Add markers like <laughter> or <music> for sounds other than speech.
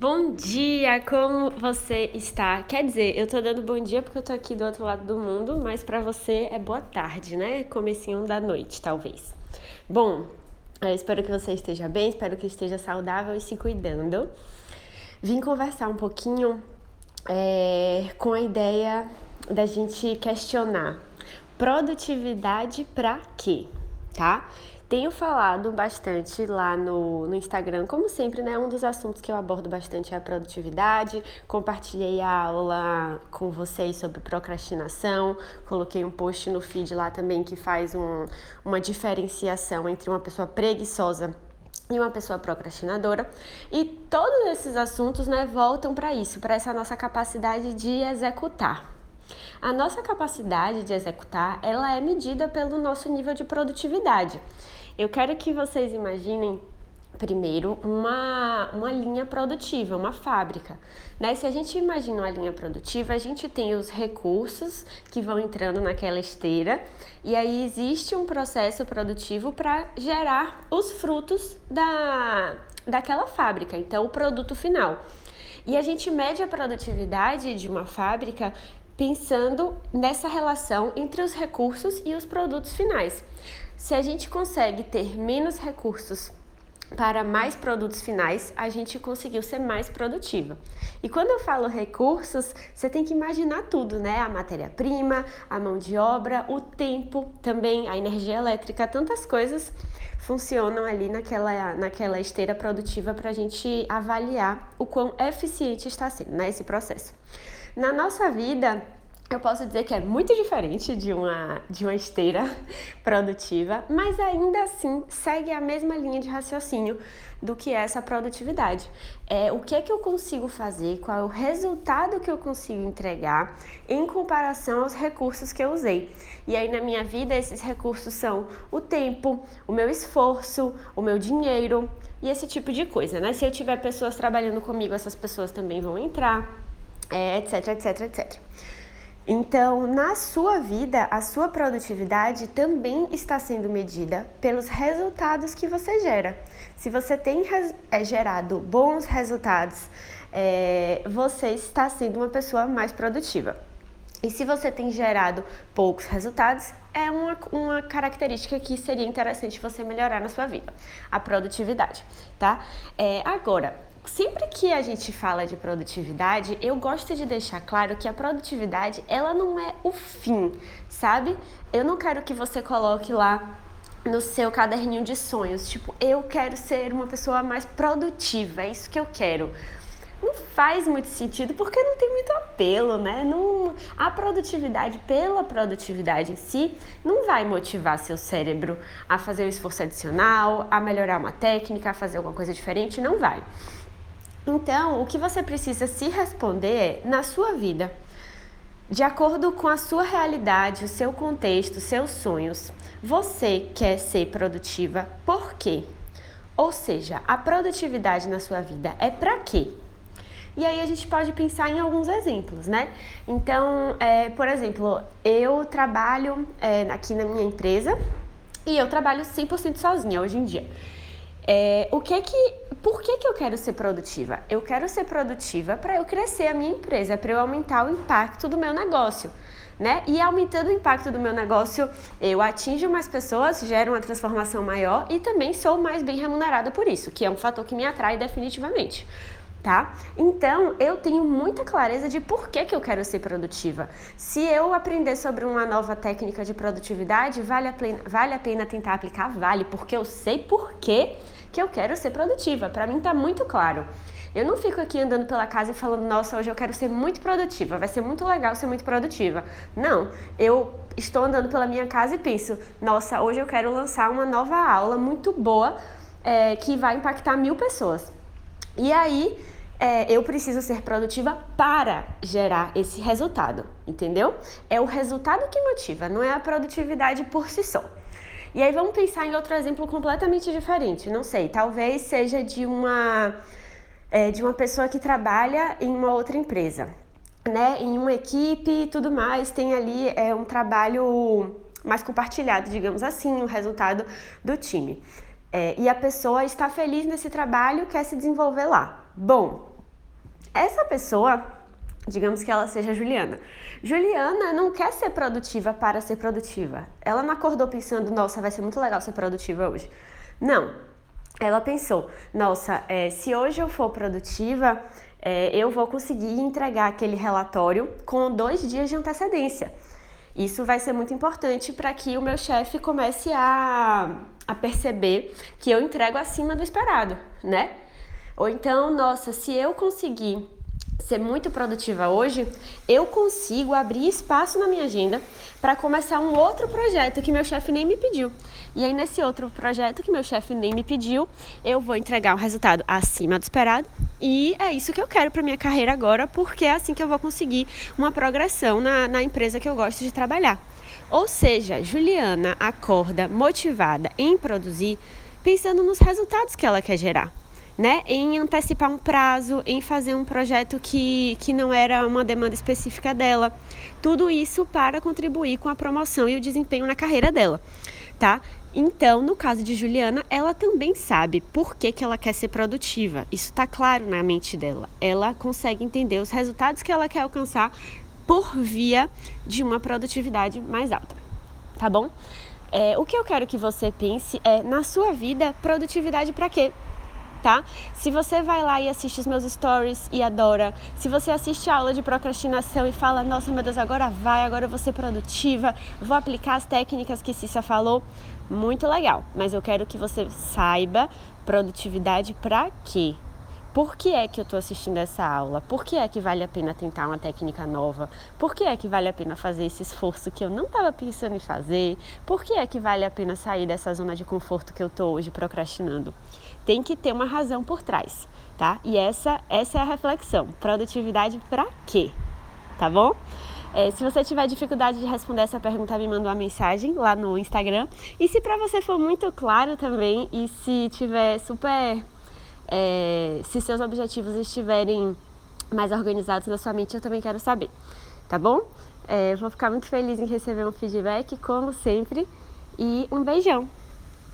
Bom dia, como você está? Quer dizer, eu tô dando bom dia porque eu tô aqui do outro lado do mundo, mas para você é boa tarde, né? Comecinho da noite, talvez. Bom, eu espero que você esteja bem, espero que esteja saudável e se cuidando. Vim conversar um pouquinho é, com a ideia da gente questionar produtividade para quê, tá? Tenho falado bastante lá no, no Instagram, como sempre, né? Um dos assuntos que eu abordo bastante é a produtividade. Compartilhei a aula com vocês sobre procrastinação, coloquei um post no feed lá também que faz um, uma diferenciação entre uma pessoa preguiçosa e uma pessoa procrastinadora. E todos esses assuntos né, voltam para isso, para essa nossa capacidade de executar. A nossa capacidade de executar, ela é medida pelo nosso nível de produtividade. Eu quero que vocês imaginem primeiro uma, uma linha produtiva, uma fábrica. Né? Se a gente imagina uma linha produtiva, a gente tem os recursos que vão entrando naquela esteira e aí existe um processo produtivo para gerar os frutos da, daquela fábrica, então o produto final. E a gente mede a produtividade de uma fábrica pensando nessa relação entre os recursos e os produtos finais. Se a gente consegue ter menos recursos para mais produtos finais, a gente conseguiu ser mais produtiva. E quando eu falo recursos, você tem que imaginar tudo, né? A matéria-prima, a mão de obra, o tempo, também a energia elétrica, tantas coisas funcionam ali naquela, naquela esteira produtiva para a gente avaliar o quão eficiente está sendo né, esse processo. Na nossa vida, eu posso dizer que é muito diferente de uma, de uma esteira <laughs> produtiva, mas ainda assim segue a mesma linha de raciocínio do que é essa produtividade. É o que é que eu consigo fazer, qual é o resultado que eu consigo entregar em comparação aos recursos que eu usei. E aí na minha vida esses recursos são o tempo, o meu esforço, o meu dinheiro e esse tipo de coisa, né? Se eu tiver pessoas trabalhando comigo, essas pessoas também vão entrar, é, etc, etc, etc. Então, na sua vida, a sua produtividade também está sendo medida pelos resultados que você gera. Se você tem é, gerado bons resultados, é, você está sendo uma pessoa mais produtiva. E se você tem gerado poucos resultados, é uma, uma característica que seria interessante você melhorar na sua vida, a produtividade, tá? É, agora, Sempre que a gente fala de produtividade, eu gosto de deixar claro que a produtividade, ela não é o fim, sabe? Eu não quero que você coloque lá no seu caderninho de sonhos, tipo, eu quero ser uma pessoa mais produtiva, é isso que eu quero. Não faz muito sentido porque não tem muito apelo, né? Não, a produtividade pela produtividade em si não vai motivar seu cérebro a fazer um esforço adicional, a melhorar uma técnica, a fazer alguma coisa diferente, não vai. Então, o que você precisa se responder é na sua vida, de acordo com a sua realidade, o seu contexto, seus sonhos. Você quer ser produtiva por quê? Ou seja, a produtividade na sua vida é para quê? E aí a gente pode pensar em alguns exemplos, né? Então, é, por exemplo, eu trabalho é, aqui na minha empresa e eu trabalho 100% sozinha hoje em dia. É, o que que, por que, que eu quero ser produtiva? Eu quero ser produtiva para eu crescer a minha empresa, para eu aumentar o impacto do meu negócio. Né? E aumentando o impacto do meu negócio, eu atinjo mais pessoas, gero uma transformação maior e também sou mais bem remunerada por isso, que é um fator que me atrai definitivamente. Tá? Então, eu tenho muita clareza de por que, que eu quero ser produtiva. Se eu aprender sobre uma nova técnica de produtividade, vale a pena, vale a pena tentar aplicar? Vale, porque eu sei por que que eu quero ser produtiva. Para mim tá muito claro. Eu não fico aqui andando pela casa e falando, nossa, hoje eu quero ser muito produtiva, vai ser muito legal ser muito produtiva. Não, eu estou andando pela minha casa e penso, nossa, hoje eu quero lançar uma nova aula muito boa é, que vai impactar mil pessoas. E aí é, eu preciso ser produtiva para gerar esse resultado, entendeu? É o resultado que motiva, não é a produtividade por si só. E aí vamos pensar em outro exemplo completamente diferente. Não sei, talvez seja de uma, é, de uma pessoa que trabalha em uma outra empresa, né? Em uma equipe tudo mais, tem ali é, um trabalho mais compartilhado, digamos assim, o resultado do time. É, e a pessoa está feliz nesse trabalho, quer se desenvolver lá. Bom, Essa pessoa, digamos que ela seja Juliana. Juliana não quer ser produtiva para ser produtiva. Ela não acordou pensando, nossa, vai ser muito legal ser produtiva hoje. Não. Ela pensou, nossa, é, se hoje eu for produtiva, é, eu vou conseguir entregar aquele relatório com dois dias de antecedência. Isso vai ser muito importante para que o meu chefe comece a, a perceber que eu entrego acima do esperado, né? Ou então, nossa, se eu conseguir ser muito produtiva hoje, eu consigo abrir espaço na minha agenda para começar um outro projeto que meu chefe nem me pediu. E aí, nesse outro projeto que meu chefe nem me pediu, eu vou entregar um resultado acima do esperado. E é isso que eu quero para minha carreira agora, porque é assim que eu vou conseguir uma progressão na, na empresa que eu gosto de trabalhar. Ou seja, Juliana acorda motivada em produzir, pensando nos resultados que ela quer gerar né, em antecipar um prazo, em fazer um projeto que, que não era uma demanda específica dela. Tudo isso para contribuir com a promoção e o desempenho na carreira dela, tá? Então, no caso de Juliana, ela também sabe por que, que ela quer ser produtiva. Isso está claro na mente dela. Ela consegue entender os resultados que ela quer alcançar por via de uma produtividade mais alta, tá bom? É, o que eu quero que você pense é, na sua vida, produtividade para quê? Tá? Se você vai lá e assiste os meus stories e adora, se você assiste a aula de procrastinação e fala, nossa meu Deus, agora vai, agora eu vou ser produtiva, vou aplicar as técnicas que Cissa falou, muito legal. Mas eu quero que você saiba produtividade para quê? Por que é que eu estou assistindo essa aula? Por que é que vale a pena tentar uma técnica nova? Por que é que vale a pena fazer esse esforço que eu não estava pensando em fazer? Por que é que vale a pena sair dessa zona de conforto que eu estou hoje procrastinando? tem que ter uma razão por trás, tá? E essa, essa é a reflexão. Produtividade para quê? Tá bom? É, se você tiver dificuldade de responder essa pergunta, me manda uma mensagem lá no Instagram. E se para você for muito claro também e se tiver super. É, se seus objetivos estiverem mais organizados na sua mente, eu também quero saber. Tá bom? É, vou ficar muito feliz em receber um feedback, como sempre. E um beijão!